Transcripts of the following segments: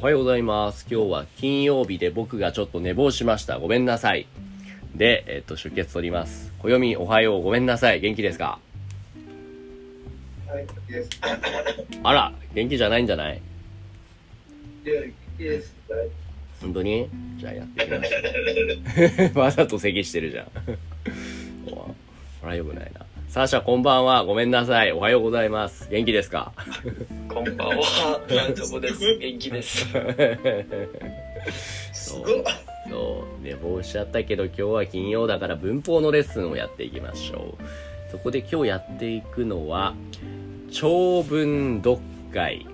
おはようございます。今日は金曜日で僕がちょっと寝坊しました。ごめんなさい。で、えっと、出血取ります。暦おはよう、ごめんなさい。元気ですか？はい、です。あら、元気じゃないんじゃない？いや、です。本当に？じゃあやっていきましょう。わざと咳してるじゃん。おこれは良くないな。サーシャこんばんは。ごめんなさい。おはようございます。元気ですか？こんばんは、大丈夫です。元気です。すごい。そう、寝坊しちゃったけど今日は金曜だから文法のレッスンをやっていきましょう。そこで今日やっていくのは、長文読解、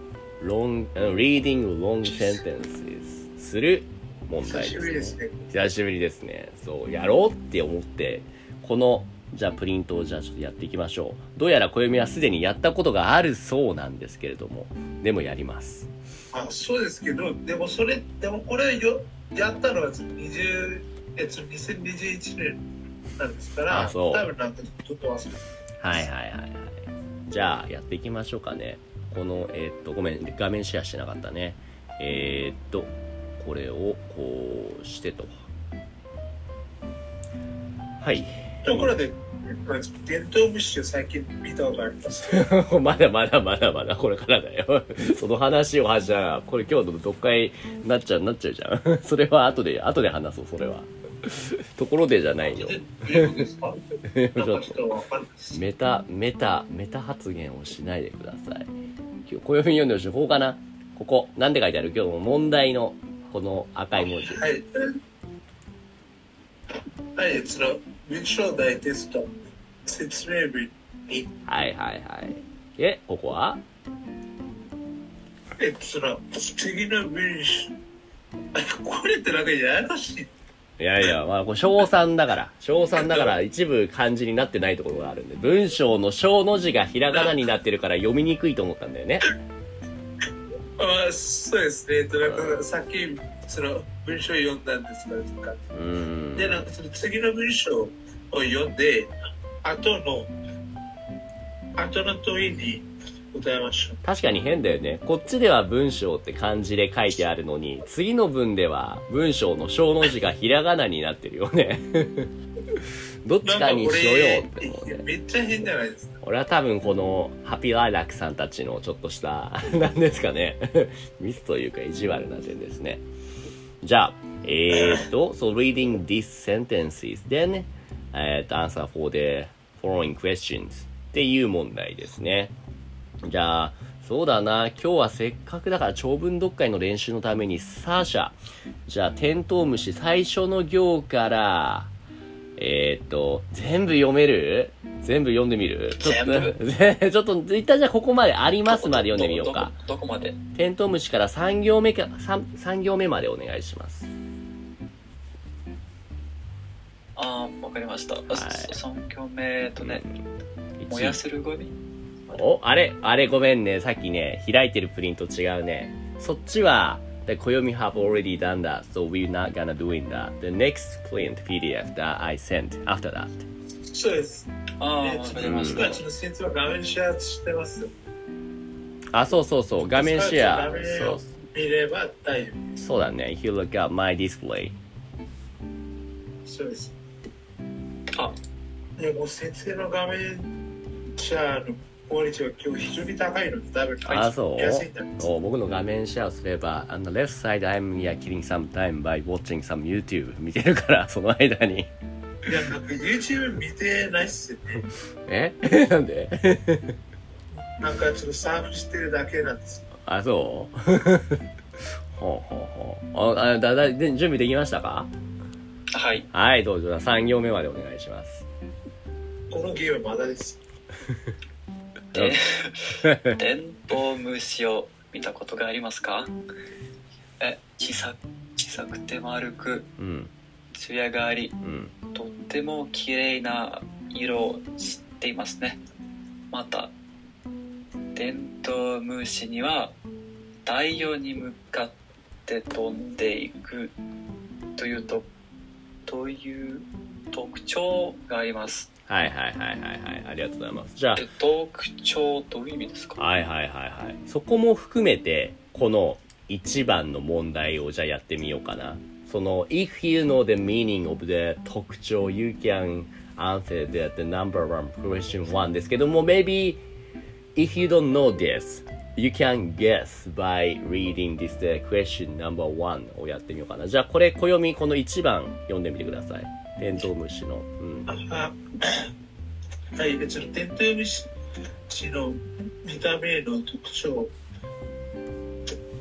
long, uh, reading long sentences する問題久しぶりですね。久しぶりですね。そう、やろうって思って、この、じゃあプリントをじゃあちょっとやっていきましょう。どうやら暦はすでにやったことがあるそうなんですけれども、でもやります。あ、そうですけど、でもそれ、でもこれよ、やったのは20、えっと、2021年なんですから、あそう多分なんかちょっと忘れてはいはいはいはい。じゃあやっていきましょうかね。この、えーっと、ごめん、画面シェアしてなかったね。えーっと、これをこうしてと。はい。ところで、伝統虫を最近見たことあります。まだまだまだまだこれからだよ。その話をはじゃあ、これ今日の読解になっちゃう、なっちゃうじゃん。それは後で、後で話そう、それは。ところでじゃないよ。ちょっと。メタ、メタ、メタ発言をしないでください。今日、暦読んでほしい。ここかな？ここ。なんて書いてある？今日の問題の、この赤い文字。はい。はい、その、文章大テスト、説明文に、はいはいはい。え、ここは？えっと、その、次の文章、あ これってなんかややこしい。いやいや、まあ、これ、小3だから。小3だから、一部漢字になってないところがあるんで、文章の小の字がひらがなになってるから読みにくいと思ったんだよね。あそうですね。えっと、なんかさっき、その、文章を読んだんですから、とか。うーん。で、なんかその次の文章を読んで、後の、後の問いに答えましょう。確かに変だよね。こっちでは文章って漢字で書いてあるのに、次の文では文章の小の字がひらがなになってるよね。どっちかにしようよって思うね。めっちゃ変じゃないですか。俺は多分このハッピーライラックさんたちのちょっとした、なんですかね。ミスというか意地悪な点ですね。じゃあ、えーっと、so reading these sentences, then, えーっと、answer for the following questions っていう問題ですね。じゃあ、そうだな。今日はせっかくだから長文読解の練習のために、サーシャ。じゃあ、テントウムシ最初の行から、えーっと、全部読める？全部読んでみる？ちょっと、ちょっと、一旦じゃあここまでありますまで読んでみようか。どこ。まで？テントウムシから3行目か、三三行目までお願いします。ああ、わかりました。い3行目とね、うん燃やせるゴミ？お、あれ、あれごめんね。さっきね、開いてるプリント違うね。そっちは、the Koyomi have already done that, so we're not gonna doing that. The next print PDF that I sent after that. そうです。ああ、えわかりました僕た。ちの説は画面シェアしてます。あ、そうそうそう。画面シェア画。面そうを。見れば大丈夫。そうだね。If you look at my display. そうです。あ、でも先生の画面シェアの クオリティは今日非常に高いので、多分あ、そう？そう僕の画面シェアをすれば、on the left side I'm yeah, killing some time by watching some YouTube 見てるから、その間に。いや、なんか YouTube 見てないっすよね。え？なんで？なんかちょっとサーフしてるだけなんです。あ、そう？ほうほうほう。あ、あだ、だ、で準備できましたか？はい。はい、どうぞ。3行目までお願いします。このゲームはまだです。で、テントウムシを見たことがありますか？え、小さ、小さくて丸く、うん、艶があり、うん。とっても綺麗な色をしていますね。また、テントウムシには太陽に向かって飛んでいくというと、という特徴があります。はいはいはいはいはい。ありがとうございます。じゃあ、で特徴どういう意味ですかはいはいはいはい。そこも含めて、この1番の問題をじゃあやってみようかな。その、if you know the meaning of the 特徴、you can answer the, the number one question one ですけども、maybe if you don't know this, you can guess by reading this question number one をやってみようかな。じゃあこれ、暦この1番読んでみてください。テントウムシの。うん。はい、で、そのテントウムシの見た目の特徴、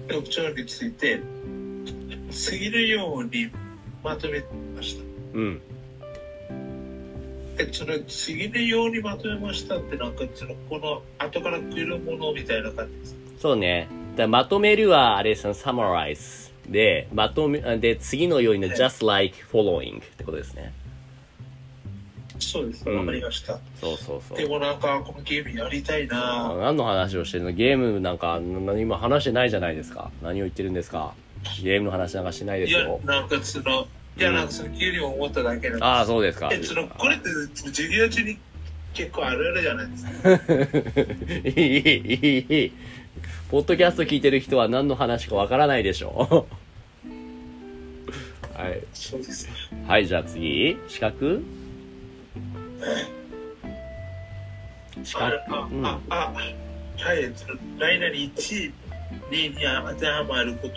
特徴について、次のようにまとめました。うん。で、その次のようにまとめましたって、なんか、その、この後から来るものみたいな感じです。そうね。だまとめるは、あれですね、summarize。で、まとめ、で、次のようにね、just like following ってことですね。そうです。うんわかりました。そうそうそうで。もなんか、このゲームやりたいあな何の話をしてるの？ゲームなんか、な今話してないじゃないですか。何を言ってるんですか？ゲームの話なんかしないでいやすよ、。なんかその、いや、なんかその、急に思っただけなんです。ああ、そうですか。え、その、これって授業中に結構あるあるじゃないですか。いい、いい、いい。ポッドキャスト聞いてる人は何の話かわからないでしょ はい。そうです。はい、じゃあ次。資格？資あ格？あ、うん。あ、あ、はい、その、何々1、2に当てはまること、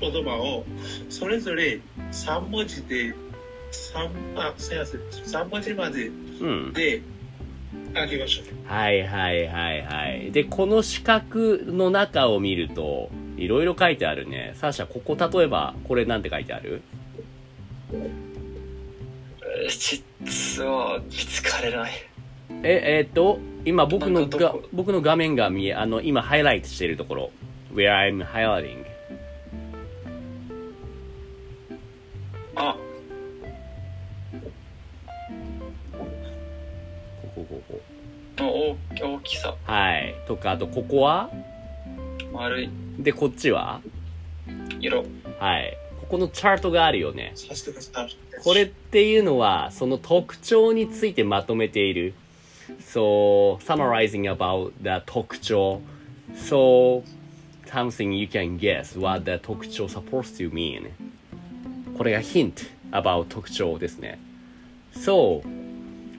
言葉を、それぞれ3文字で、三あ、すいません、3文字までうん。で、あげましょう。はいはいはいはい。で、この四角の中を見ると、いろいろ書いてあるね。サーシャ、ここ例えば、これなんて書いてある？見つかれない。え、えーっと、今僕のが僕の画面が見え、あの、今ハイライトしているところ。where I'm highlighting. 大大きさ。はい。とか、あとここは？丸いで、こっちは？色。はい。ここのチャートがあるよね。これっていうのは、その特徴についてまとめている。So, summarizing about the 特徴。So, something you can guess what the 特徴 supposed to mean. これが hint about 特徴ですね。So,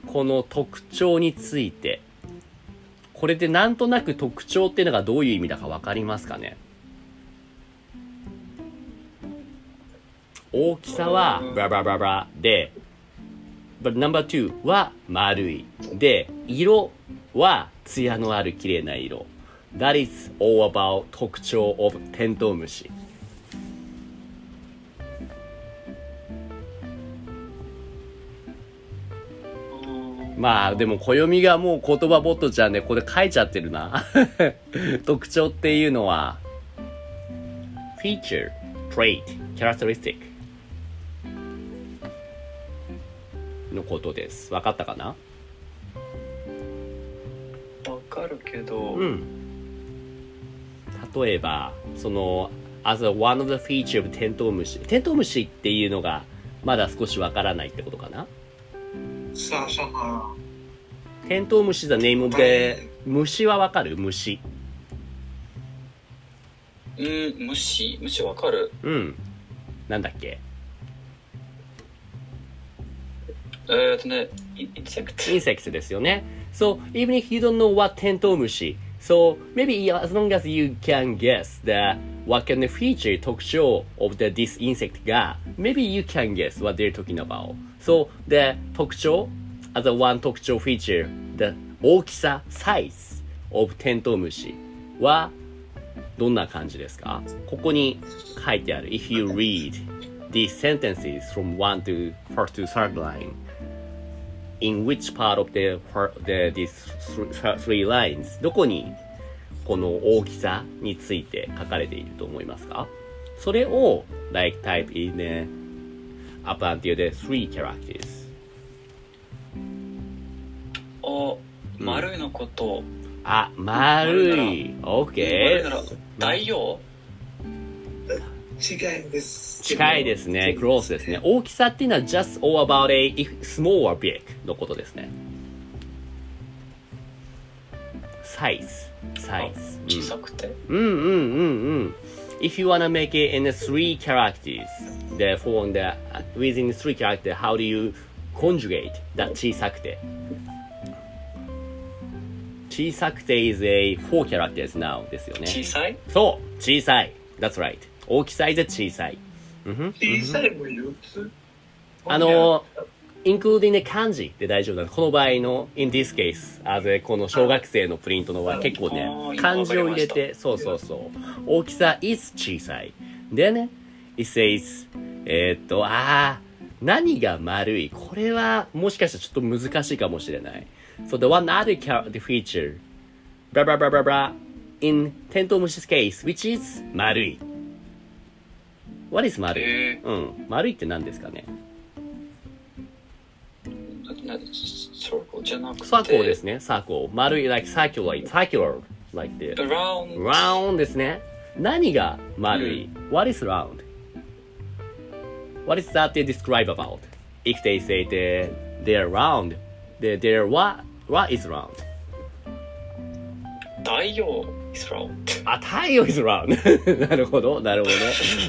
この特徴について、これでなんとなく特徴っていうのがどういう意味だか分かりますかね？大きさはバラバラバラバラで、but number two は丸い。で、色は艶のある綺麗な色。That is all about 特徴 of テントウムシ。まあでも暦がもう言葉ボットちゃんでこれ書いちゃってるな。特徴っていうのは feature, trait, characteristic のことです。わかったかな？わかるけど、うん。例えば、その、as a one of the feature of テントウムシ。テントウムシっていうのがまだ少しわからないってことかな？テントウムシザネイムで虫はわかる？虫。うん虫？虫わかる？うん。なんだっけ？えっとねインセクツインセクツですよね。そう even if you don't know what テントウムシそう maybe as long as you can guess that what can the feature 特徴 of the this insect が、maybe you can guess what they're talking about. So, the 特徴 as a one 特徴 feature, the 大きさ size of テントウムシはどんな感じですかここに書いてある。If you read these sentences from one to first to third line, in which part of the, the these three, three lines どこに この大きさについて書かれていると思いますか？それを like type in the up until the three characters お、丸いのこと、あ、丸い。丸い OK な。ら、大王？違いです。近いですね。クロースですね。大きさっていうのは just all about a if small or big のことですね。サイズ。サイズ。小さくて。うんうんうんうん。If you wanna make it in three characters, therefore in the, within three characters, how do you conjugate that 小さくて小さくて is a four characters now ですよね。小さいそう小さい That's right 大きさ is 小さい。小さいも4つ。あの、including the 漢字で大丈夫なの。この場合の in this case, as a この小学生のプリントの場合結構ね漢字を入れて、そうそうそう。大きさ is 小さい。でね、it says, えーっと、あー、何が丸い？これはもしかしたらちょっと難しいかもしれない。So the one other the feature, blah blah blah blah blah, in テントウムシ case, which is 丸い。What is 丸い、えうん。丸いって何ですかね？ー、なサークルじゃなくて。サークルですね、サークル。丸い、like circular, circular, like the round round ですね。何が丸い、?What is round? What is that they describe about? If they say they, they're round, they, they're what, what is round? 太陽 is round あ、太陽 is round. なるほど、なるほ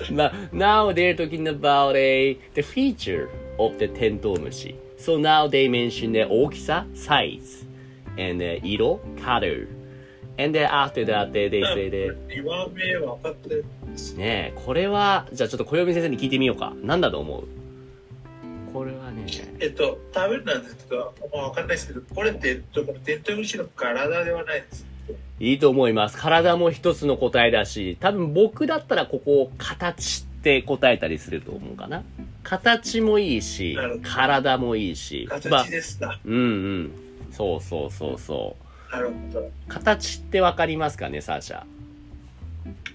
ど。な now they're talking about a, the feature of the テントウムシ。So now they mention the 大きさ、size, and the 色、color. And then after that, they, they say the 2番目分かってるんですねえ、これは、じゃあちょっと小読先生に聞いてみようか。なんだと思う？これはね、えっと、多分なんですけど、まあ、わかんないですけど、これって、えっと、このテントウムシの体ではないです。いいと思います。体も一つの答えだし、多分僕だったらここを形って答えたりすると思うかな。形もいいし体もいいし。まあ形ですか。うんうん。そうそうそうそう。なるほど。形ってわかりますかね、サーシャ。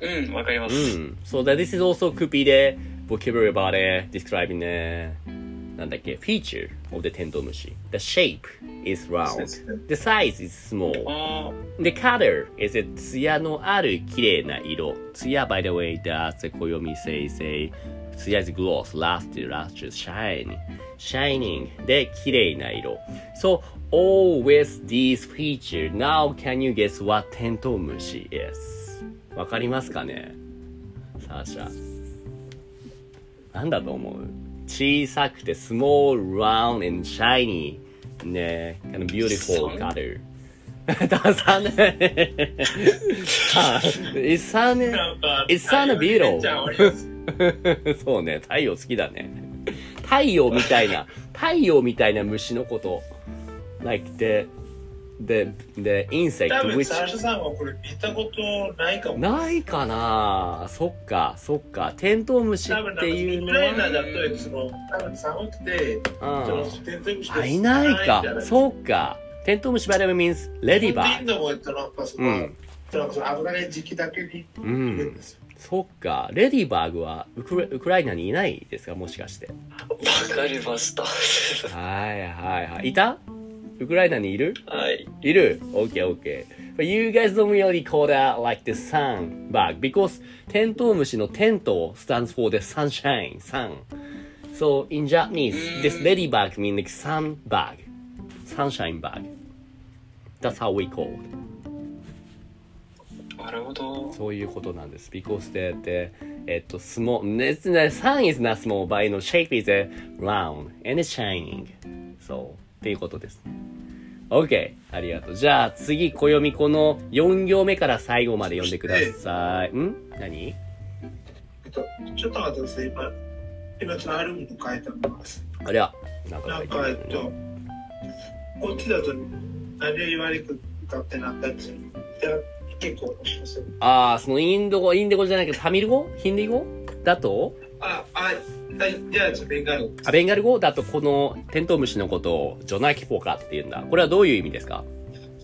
うんわかりまうす、ん。So that this is also could be the vocabulary about it, describing the なんだっけ feature of the テントウムシ。The shape is round. The size is small. あ The color is a 艶のある綺麗な色。艶 by the way, that's a 暦 says a 艶 is gloss, luster, lustrous, shine. Shining で綺麗な色。So, all with these features, now can you guess what テントウムシ is? わかりますかねサーシャ。なんだと思う小さくて、small, round and shiny. ね kind of beautiful color. ダサね。イッサーね。イッサーのビール。そうね、太陽好きだね。太陽みたいな、太陽みたいな虫のこと。like the, the insect 多分、which サーシャさんはこれ見たことないかも。ないかな？そっか、そっか。テントウムシっていうのウクライナは、だと、その、多分寒くて、そのうん。テントウムシがあ、いないかそうか。テントウムシ by the way means レディバー。でインドも、えっと、なんかその、うん。危ない時期だけにいるんですよ。そっか。レディバーグはウクラウクライナにいないですか？もしかして。わかりましたはいはいはい。いた？ウクライナにいるはいいる ?OK, OK. But you guys don't really call that like the sun bug because テントウムシのテント stands for the sunshine, sun. So in Japanese, this ladybug means like sun bug, sunshine bug. That's how we call it. なるほどそういうことなんです。because the, っと、small, sun is not small, but you know, shape is round and shining. そう。っていうことですね。OK。ありがとう。じゃあ次、暦この4行目から最後まで読んでください。ん何えっと、ちょっと待ってください。今、今、ちょっとあるもの書いてます。ありゃ。なんかなんか、書いてあるねえっと、こっちだと、何を言われってなったりする。で結構。ああ、そのインド語、インド語じゃないけど、タミル語？ヒンディー語？だと？あ、あ、はい、じゃあ、ベンガル。あベンガル語だとこのテントウムシのことをジョナキポカって言うんだ。これはどういう意味ですか？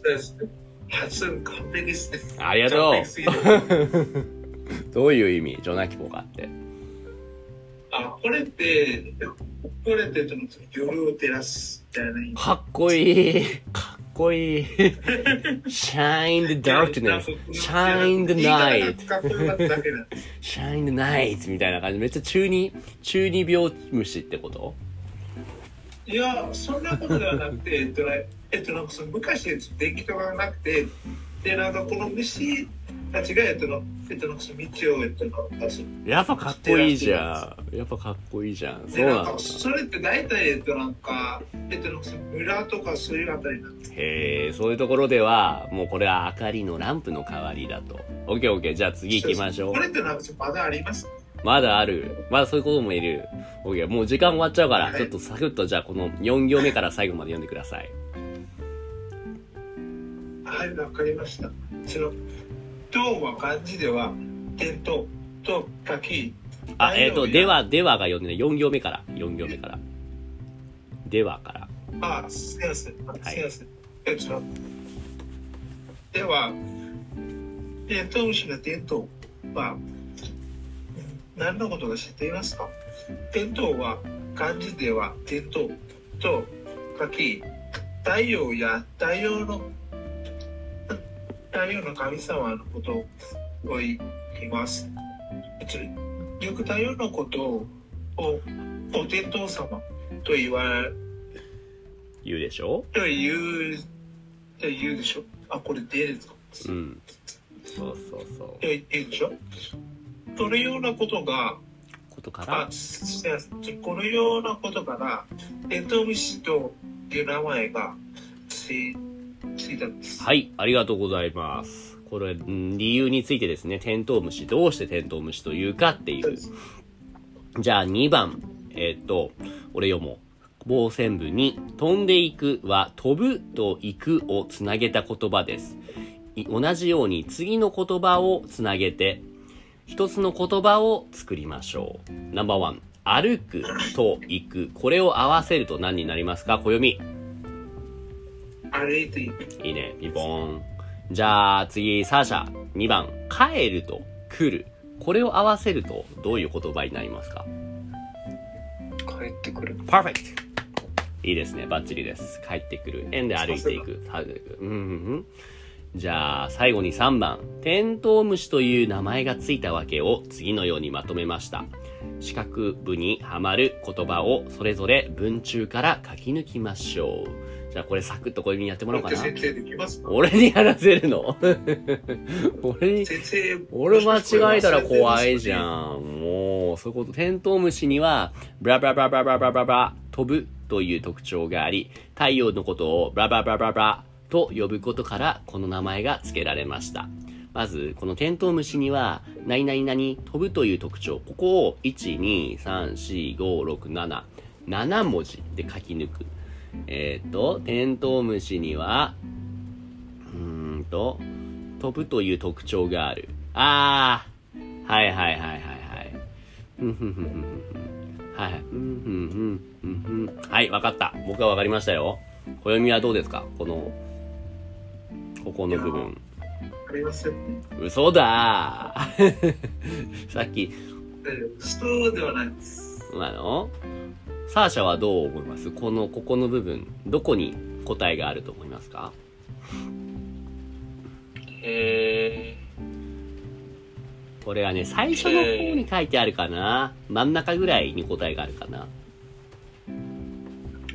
そうですね。発音完璧ですね。ありがとう どういう意味？ジョナキポカって。あ、これって、これって、夜を照らすみたいな意味。かっこいい。かっこいい。shine the darkness. shine the night. shine the night みたいな感じ。めっちゃ中二、中二病虫ってこと？いや、そんなことではなくて、えっと、えっと、なんかその昔、電気とかがなくて、で、なんかこの虫たちが、えっとの、えっとの、道を、えっとの。やっぱかっこいいじゃん。やっぱかっこいいじゃん。そうで、なんなのか、それって大体、えっと、なんか、えっとの、村とかそういうあたりなんです。へえ、そういうところでは、もうこれは明かりのランプの代わりだと。オッケーオッケー。じゃあ次行きましょうこ。れってなんか、まだあります？まだある。まだそういうこともいる。オッケー。もう時間終わっちゃうから、はいちょっとサクッとじゃあこの4行目から最後まで読んでください。はい、わかりました。その、とは漢字では、点と、と書き、あ、えっ、と、大丈夫では、ではが読んでね、4行目から。4行目から。ではから。あ、すみません。すみません。えっと、では、テントウムシのテントウは、うん何のことか知っていますか？テントウは漢字ではテントウと書き、太陽や太陽の太陽の神様のことを言います。えっとよく太陽のことをおお天道様と言われ言うでしょ？と言う、と言うでしょ？あ、これでですか？うん。そうそうそう。と言うでしょ？そのようなことが、ことから？あ、すみません。このようなことから、テントウムシという名前がついついたんです。はい、ありがとうございます。これ、ん理由についてですね、テントウムシ、どうしてテントウムシというかっていう。じゃあ2番、えっ、と、俺読もう。棒線部に、飛んでいくは、飛ぶと行くをつなげた言葉です。い同じように次の言葉をつなげて、一つの言葉を作りましょう。ナンバーワン、歩くと行く。これを合わせると何になりますか？暦。歩いていく。いいね、ピンポーン。じゃあ次、サーシャ。2番、帰ると来る。これを合わせるとどういう言葉になりますか？帰ってくる。?perfect! いいですね、バッチリです。帰ってくる。円で歩いていく。歩いていくうんうんうん。じゃあ、最後に3番。テントウムシという名前がついたわけを次のようにまとめました。四角部にはまる言葉をそれぞれ文中から書き抜きましょう。じゃあこれサクッと小指にやってもらおうかな。先生できます俺にやらせるの？俺に、俺間違えたら怖いじゃん。もう、そういうこと。テントウムシには、ブラブラブラブラブラブラブラ、飛ぶという特徴があり、太陽のことをブラブラブラブラブラと呼ぶことから、この名前が付けられました。まず、このテントウムシには、何々何飛ぶという特徴。ここを、1、2、3、4、5、6、7、7文字で書き抜く。えっ、と、テントウムシには、うーんと、飛ぶという特徴がある。あー、はいはいはいはいはい。ふんふんふんふんふんふんはい。ふんふんふんふんふんはい、わかった。僕はわかりましたよ。暦はどうですか？この、ここの部分。ありませんね。嘘だー さっき、そうではないです。あの、サーシャはどう思います？この、ここの部分、どこに答えがあると思いますか？えこれはね、最初の方に書いてあるかな？真ん中ぐらいに答えがあるかな？ー、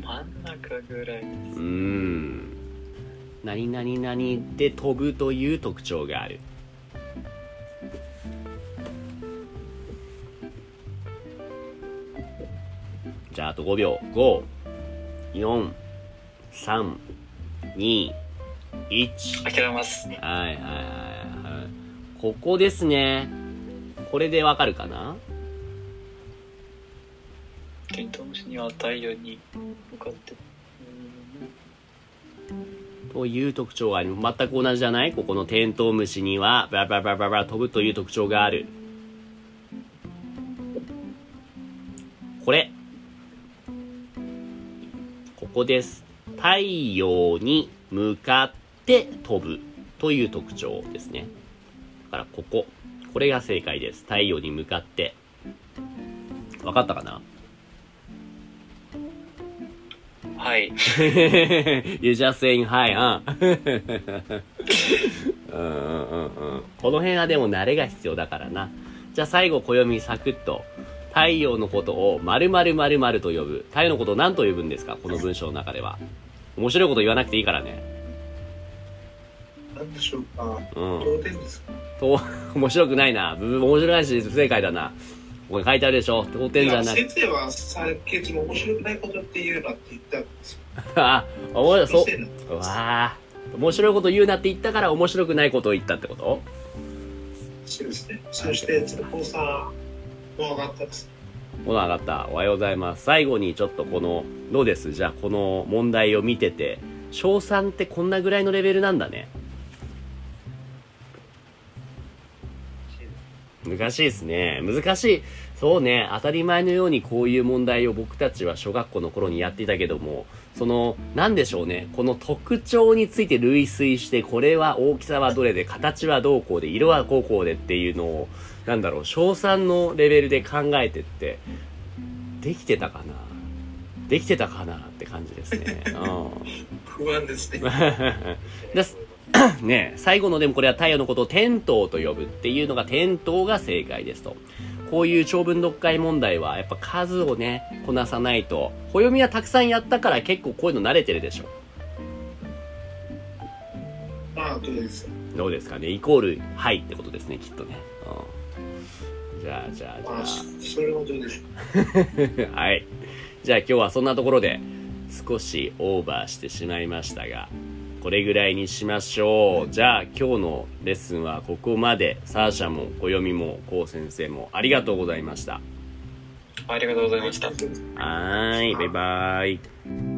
真ん中ぐらいですうー。ん。何々々で飛ぶという特徴がある。じゃあ、あと5秒。5、4、3、2、1。諦めます。はいはいはいはい。ここですね。これでわかるかな？テントウムシには太陽に向かって。という特徴がある。全く同じじゃない？ここのテントウムシには、バラバラバラバラバラ飛ぶという特徴がある。これ。ここです。太陽に向かって飛ぶという特徴ですね。だからここ。これが正解です。太陽に向かって。わかったかな？はい。you just saying hi, huh? うんうんうんうん。この辺はでも慣れが必要だからな。じゃあ最後、暦サクッと。太陽のことを〇〇〇〇と呼ぶ。太陽のことを何と呼ぶんですか？この文章の中では。面白いこと言わなくていいからね。何でしょう？か。うん。同点ですか？と、面白くないな。ぶ面白いし、不正解だな。ここに書いてあるでしょ？当いや点じゃなく先生はさっきも面白くないことって言うなって言ったんですよ。あ、おもそうわあ面白いこと言うなって言ったから面白くないことを言ったってこと？そうですね。そして、鶴子さんも上がったです。この上がった。おはようございます。最後にちょっとこの、どうですじゃあこの問題を見てて、小3ってこんなぐらいのレベルなんだね。難しいですね。難しい。そうね。当たり前のようにこういう問題を僕たちは小学校の頃にやっていたけども、その、なんでしょうね。この特徴について類推して、これは大きさはどれで、形はどうこうで、色はこうこうでっていうのを、なんだろう、小3のレベルで考えてって、できてたかな？できてたかなって感じですね。うん。不安ですね。ね最後のでもこれは太陽のことを天灯と呼ぶっていうのが天灯が正解ですと。こういう長文読解問題はやっぱ数をね、こなさないと。暦はたくさんやったから結構こういうの慣れてるでしょ。まあ、どうですか？どうですかね？イコール、はいってことですね、きっとね。うん。じゃあ、じゃあ、じゃあ。まあ、それもどうでしょう。はい。じゃあ今日はそんなところで少しオーバーしてしまいましたが、これぐらいにしましょう。じゃあ今日のレッスンはここまで。サーシャも小読もこう先生もありがとうございました。ありがとうございました。はーい、バイバイ。